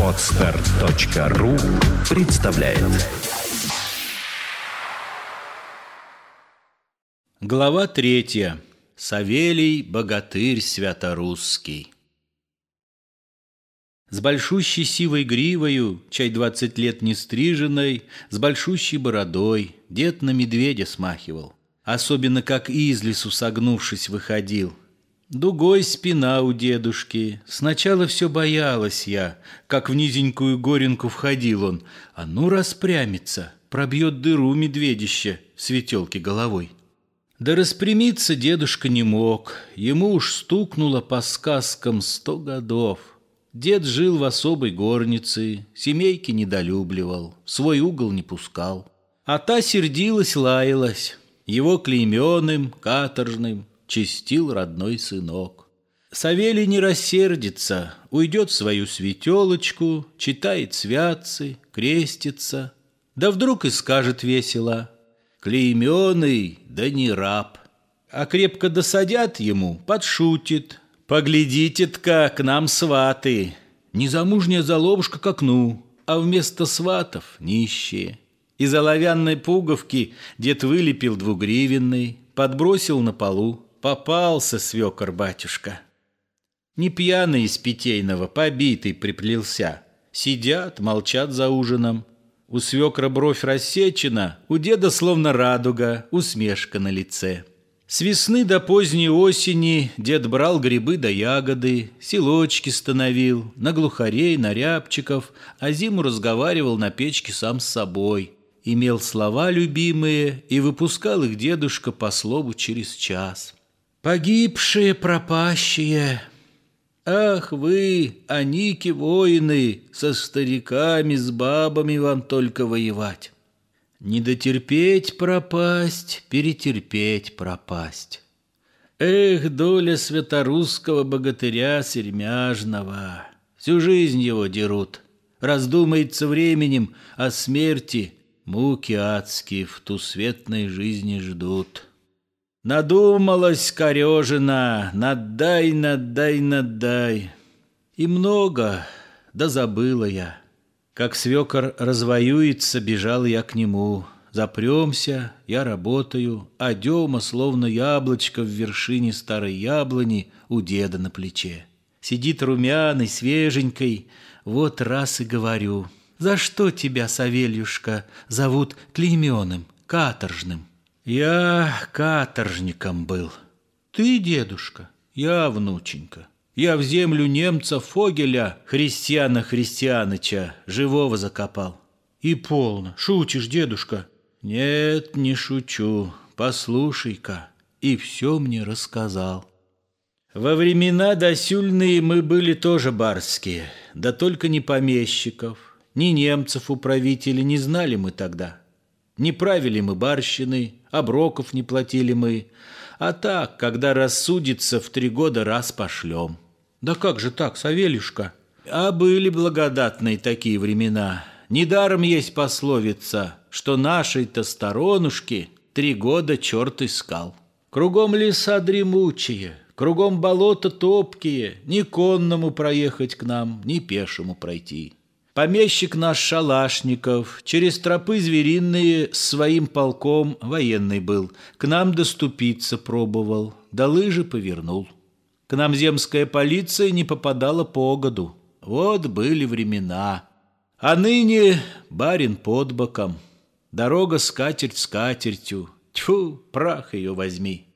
Отстар.ру представляет Глава третья. Савелий Богатырь Святорусский. С большущей сивой гривою, чай двадцать лет не стриженной, с большущей бородой, дед на медведя смахивал. Особенно как из лесу согнувшись выходил. Дугой спина у дедушки. Сначала все боялась я, как в низенькую горенку входил он. А ну распрямится, пробьет дыру медведище светелки головой. Да распрямиться дедушка не мог, ему уж стукнуло по сказкам сто годов. Дед жил в особой горнице, семейки недолюбливал, свой угол не пускал. А та сердилась, лаялась, его клейменным, каторжным чистил родной сынок. Савелий не рассердится, уйдет в свою светелочку, читает святцы, крестится. Да вдруг и скажет весело, клейменный, да не раб. А крепко досадят ему, подшутит, Поглядите-тка, к нам сваты. Незамужняя заловушка к окну, а вместо сватов нищие. Из оловянной пуговки дед вылепил двугривенный, подбросил на полу. Попался свекор батюшка. Не пьяный из питейного, побитый приплелся. Сидят, молчат за ужином. У свекра бровь рассечена, у деда словно радуга, усмешка на лице. С весны до поздней осени дед брал грибы да ягоды, селочки становил, на глухарей, на рябчиков, а зиму разговаривал на печке сам с собой. Имел слова любимые и выпускал их дедушка по слову через час. «Погибшие, пропащие, Ах вы, аники воины, со стариками, с бабами вам только воевать. Не дотерпеть пропасть, перетерпеть пропасть. Эх, доля святорусского богатыря сермяжного! Всю жизнь его дерут. Раздумается временем о смерти, муки адские в ту светной жизни ждут. Надумалась корежина, надай, надай, надай. И много, да забыла я. Как свекор развоюется, бежал я к нему. Запремся, я работаю, а Дема, словно яблочко в вершине старой яблони, у деда на плече. Сидит румяный, свеженькой, вот раз и говорю. За что тебя, Савельюшка, зовут клейменым, каторжным? Я каторжником был. Ты, дедушка, я внученька. Я в землю немца Фогеля, Христиана Христианыча, живого закопал. И полно. Шутишь, дедушка? Нет, не шучу. Послушай-ка. И все мне рассказал. Во времена досюльные мы были тоже барские, да только не помещиков, ни немцев управители не знали мы тогда. Не правили мы барщины, оброков не платили мы, а так, когда рассудится, в три года раз пошлем. Да как же так, Савельюшка? А были благодатные такие времена. Недаром есть пословица, что нашей-то сторонушки три года черт искал. Кругом леса дремучие, кругом болота топкие, ни конному проехать к нам, ни пешему пройти. Помещик наш Шалашников через тропы звериные с своим полком военный был, к нам доступиться пробовал, да лыжи повернул. К нам земская полиция не попадала по году. Вот были времена. А ныне барин под боком. Дорога скатерть скатертью. Тьфу, прах ее возьми.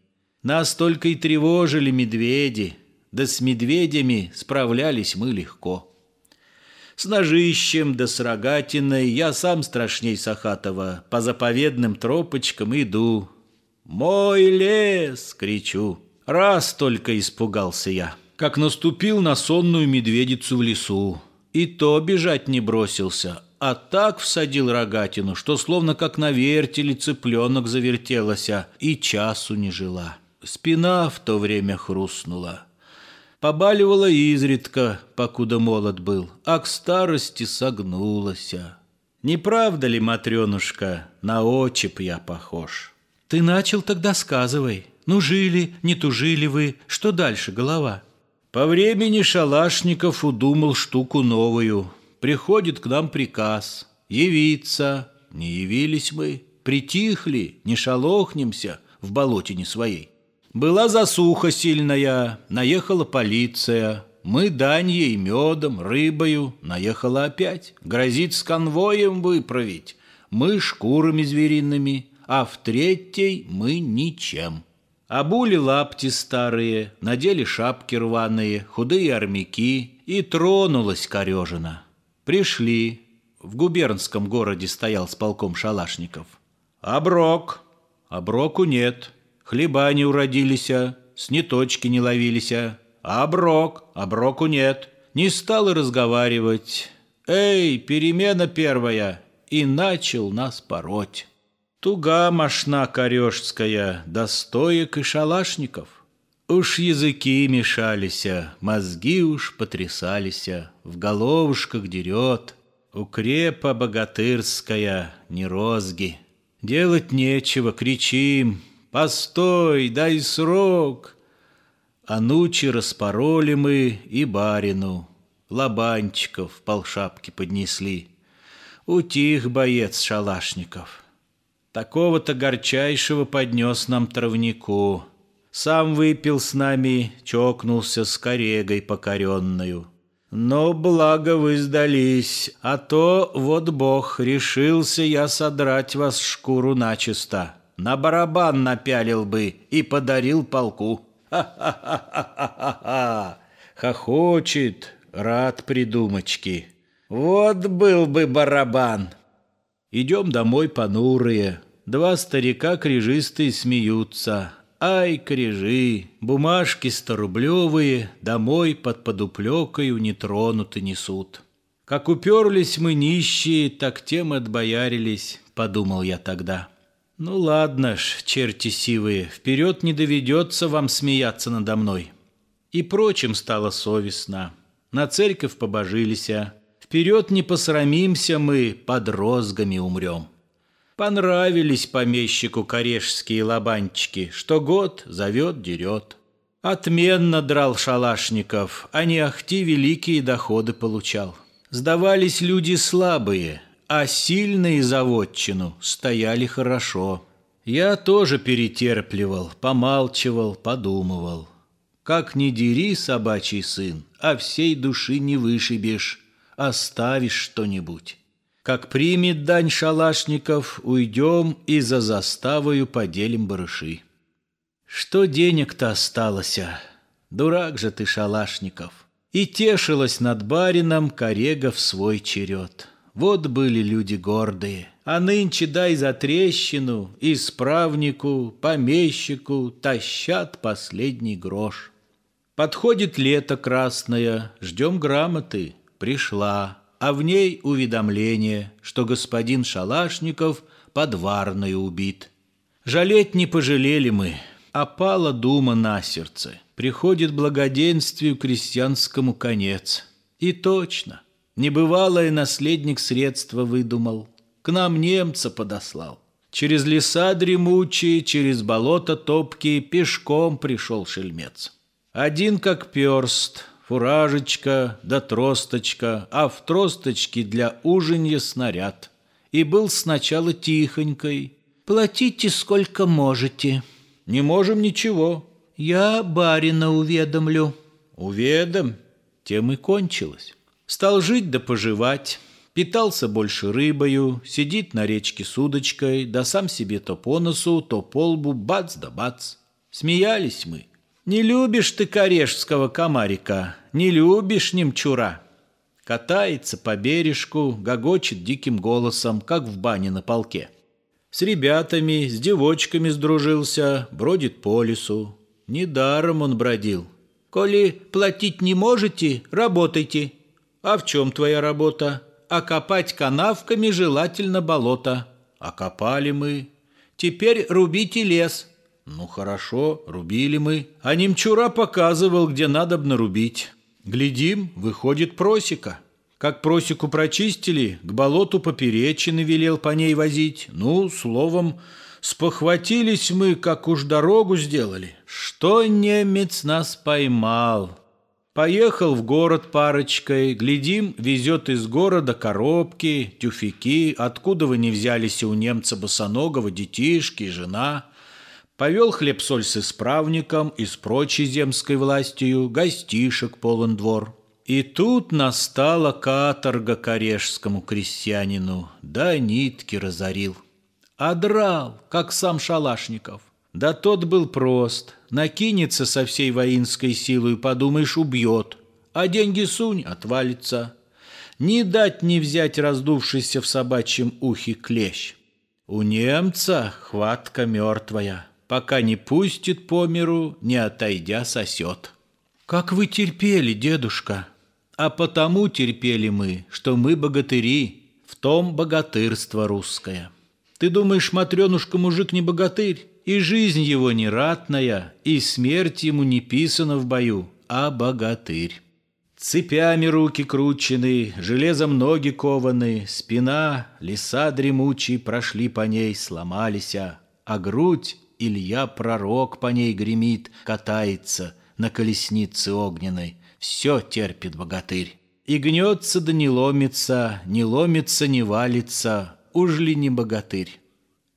Нас только и тревожили медведи. Да с медведями справлялись мы легко. С ножищем да с рогатиной я сам страшней Сахатова по заповедным тропочкам иду. «Мой лес!» — кричу. Раз только испугался я, как наступил на сонную медведицу в лесу. И то бежать не бросился, а так всадил рогатину, что словно как на вертеле цыпленок завертелася и часу не жила. Спина в то время хрустнула. Побаливала изредка, покуда молод был, а к старости согнулася. Не правда ли, Матренушка, на очеп я похож? Ты начал тогда сказывай. Ну, жили, не тужили вы, что дальше, голова? По времени Шалашников удумал штуку новую. Приходит к нам приказ явиться. Не явились мы, притихли, не шалохнемся в болотине своей. Была засуха сильная, наехала полиция. Мы даньей, медом, рыбою, наехала опять. Грозит с конвоем выправить. Мы шкурами звериными, а в третьей мы ничем. Обули лапти старые, надели шапки рваные, худые армяки, и тронулась корежина. Пришли. В губернском городе стоял с полком шалашников. Оброк. Оброку нет. Хлеба не уродились, сниточки не ловились. Оброк. Оброку нет. Не стал и разговаривать. Эй, перемена первая. И начал нас пороть. Туга мошна корешская, да стоек и шалашников. Уж языки мешалися, мозги уж потрясалися, В головушках дерет, укрепа богатырская, не розги. Делать нечего, кричим, постой, дай срок. А нучи распороли мы и барину, Лобанчиков полшапки поднесли. Утих боец шалашников — Такого-то горчайшего поднес нам травнику. Сам выпил с нами, чокнулся с корегой покоренную. Но благо вы сдались, а то, вот бог, решился я содрать вас шкуру начисто. На барабан напялил бы и подарил полку. Ха-ха-ха-ха-ха-ха! Хохочет, рад придумочки. Вот был бы барабан. Идем домой понурые, Два старика крижистые смеются. Ай, крижи, бумажки сторублевые Домой под подуплекою нетронуты несут. Как уперлись мы нищие, так тем отбоярились, Подумал я тогда. Ну ладно ж, черти сивые, Вперед не доведется вам смеяться надо мной. И прочим стало совестно. На церковь побожилися. Вперед не посрамимся мы, под розгами умрем. Понравились помещику корешские лобанчики, что год зовет, дерет. Отменно драл шалашников, а не ахти великие доходы получал. Сдавались люди слабые, а сильные за вотчину стояли хорошо. Я тоже перетерпливал, помалчивал, подумывал. Как не дери, собачий сын, а всей души не вышибешь, оставишь что-нибудь. Как примет дань шалашников, уйдем и за заставою поделим барыши. Что денег-то осталось? Дурак же ты, шалашников. И тешилась над барином корега в свой черед. Вот были люди гордые. А нынче дай за трещину, исправнику, помещику тащат последний грош. Подходит лето красное, ждем грамоты, пришла а в ней уведомление, что господин Шалашников подварной убит. Жалеть не пожалели мы, а пала дума на сердце. Приходит благоденствию крестьянскому конец. И точно, небывалое наследник средства выдумал, к нам немца подослал. Через леса дремучие, через болото топкие пешком пришел шельмец. Один как перст, фуражечка да тросточка, а в тросточке для ужинья снаряд. И был сначала тихонькой. «Платите сколько можете». «Не можем ничего». «Я барина уведомлю». «Уведом». Тем и кончилось. Стал жить да поживать. Питался больше рыбою, сидит на речке с удочкой, да сам себе то по носу, то по лбу, бац да бац. Смеялись мы. Не любишь ты корешского комарика, не любишь немчура. Катается по бережку, гогочет диким голосом, как в бане на полке. С ребятами, с девочками сдружился, бродит по лесу. Недаром он бродил. Коли платить не можете, работайте. А в чем твоя работа? А копать канавками желательно болото. А копали мы. Теперь рубите лес, ну хорошо, рубили мы. А немчура показывал, где надо нарубить. Глядим, выходит просека. Как просеку прочистили, к болоту поперечины велел по ней возить. Ну, словом, спохватились мы, как уж дорогу сделали. Что немец нас поймал? Поехал в город парочкой, глядим, везет из города коробки, тюфяки, откуда вы не взялись у немца босоногого, детишки, жена. Повел хлеб-соль с исправником и с прочей земской властью, гостишек полон двор. И тут настала каторга корешскому крестьянину, да нитки разорил. Одрал, как сам Шалашников. Да тот был прост, накинется со всей воинской силой, подумаешь, убьет, а деньги сунь, отвалится. Не дать не взять раздувшийся в собачьем ухе клещ. У немца хватка мертвая, пока не пустит по миру, не отойдя сосет. Как вы терпели, дедушка? А потому терпели мы, что мы богатыри, в том богатырство русское. Ты думаешь, Матренушка мужик не богатырь? И жизнь его не ратная, и смерть ему не писана в бою, а богатырь. Цепями руки кручены, железом ноги кованы, Спина, леса дремучие прошли по ней, сломались, а грудь Илья пророк по ней гремит, катается на колеснице огненной. Все терпит богатырь. И гнется да не ломится, не ломится, не валится, уж ли не богатырь.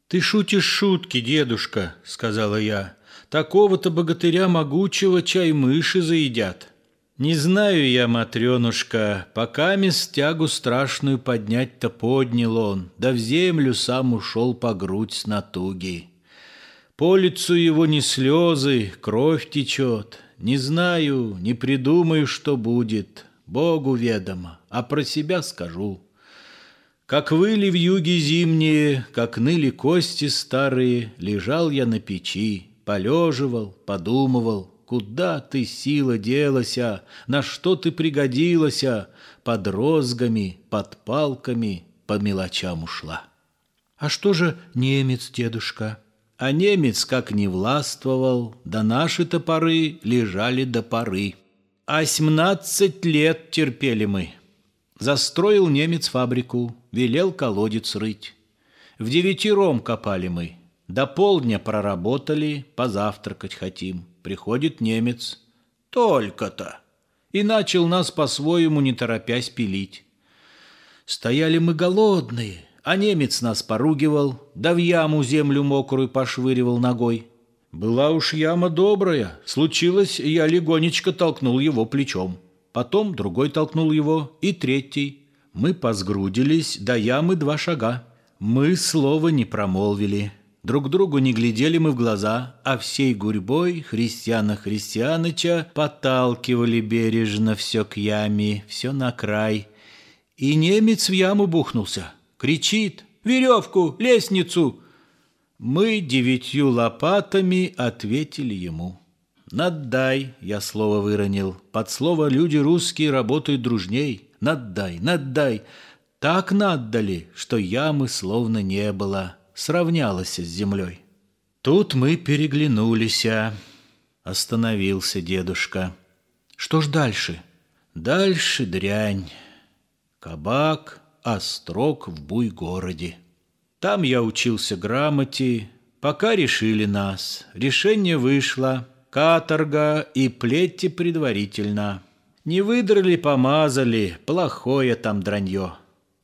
«Ты шутишь шутки, дедушка», — сказала я. «Такого-то богатыря могучего чай мыши заедят». «Не знаю я, Матренушка, пока тягу страшную поднять-то поднял он, да в землю сам ушел по грудь с натуги. По лицу его не слезы, кровь течет. Не знаю, не придумаю, что будет, Богу ведомо, а про себя скажу». Как выли в юге зимние, как ныли кости старые, Лежал я на печи, полеживал, подумывал, Куда ты, сила, делася, на что ты пригодилася, Под розгами, под палками, по мелочам ушла. А что же немец, дедушка? А немец как не властвовал, да наши топоры лежали до поры. А семнадцать лет терпели мы, Застроил немец фабрику, велел колодец рыть. В девятером копали мы. До полдня проработали, позавтракать хотим. Приходит немец. Только-то. И начал нас по-своему, не торопясь, пилить. Стояли мы голодные, а немец нас поругивал, да в яму землю мокрую пошвыривал ногой. Была уж яма добрая. Случилось, я легонечко толкнул его плечом. Потом другой толкнул его, и третий. Мы позгрудились, до ямы два шага. Мы слова не промолвили. Друг другу не глядели мы в глаза, а всей гурьбой Христиана Христианыча подталкивали бережно все к яме, все на край. И немец в яму бухнулся, кричит «Веревку! Лестницу!» Мы девятью лопатами ответили ему. «Наддай», — я слово выронил. Под слово люди русские работают дружней. «Наддай, наддай». Так наддали, что ямы словно не было, сравнялась с землей. Тут мы переглянулись. Остановился дедушка. Что ж дальше? Дальше дрянь. Кабак, острог в буй-городе. Там я учился грамоте, пока решили нас. Решение вышло — каторга и плети предварительно. Не выдрали, помазали, плохое там дранье.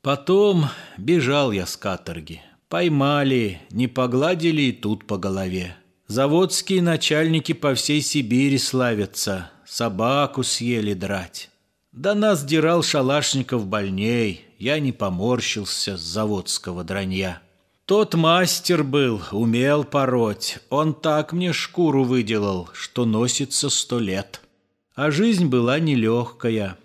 Потом бежал я с каторги. Поймали, не погладили и тут по голове. Заводские начальники по всей Сибири славятся, собаку съели драть. Да нас дирал Шалашников больней, я не поморщился с заводского дранья. Тот мастер был, умел пороть. Он так мне шкуру выделал, что носится сто лет. А жизнь была нелегкая.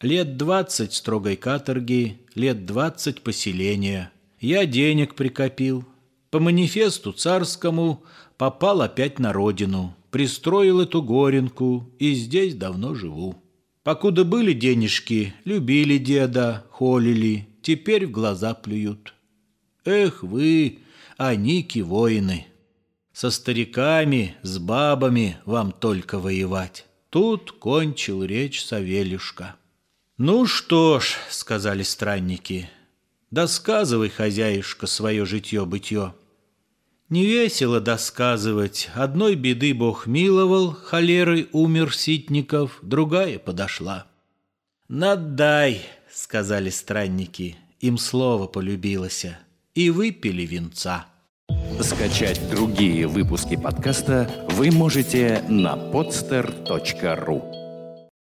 Лет двадцать строгой каторги, лет двадцать поселения. Я денег прикопил. По манифесту царскому попал опять на родину. Пристроил эту горенку и здесь давно живу. Покуда были денежки, любили деда, холили, теперь в глаза плюют. Эх вы, аники воины! Со стариками, с бабами вам только воевать. Тут кончил речь Савелюшка. «Ну что ж», — сказали странники, — «досказывай, хозяюшка, свое житье-бытье». Не весело досказывать. Одной беды Бог миловал, холерой умер Ситников, другая подошла. «Надай», — сказали странники, им слово полюбилося, и выпили венца. Скачать другие выпуски подкаста вы можете на podster.ru